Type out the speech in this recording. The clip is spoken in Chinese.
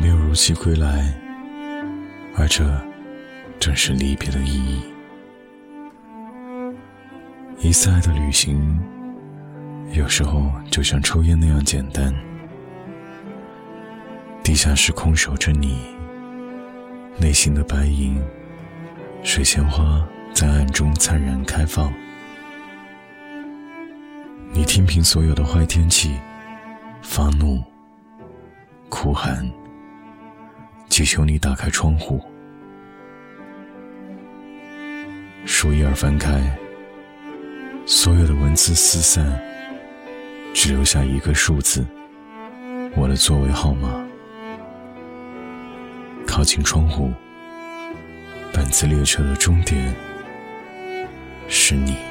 没有如期归来，而这正是离别的意义。一次爱的旅行，有时候就像抽烟那样简单。地下室空守着你，内心的白银，水仙花在暗中灿然开放。你听凭所有的坏天气，发怒、哭喊，祈求你打开窗户。书页儿翻开，所有的文字四散，只留下一个数字，我的座位号码。靠近窗户，本次列车的终点是你。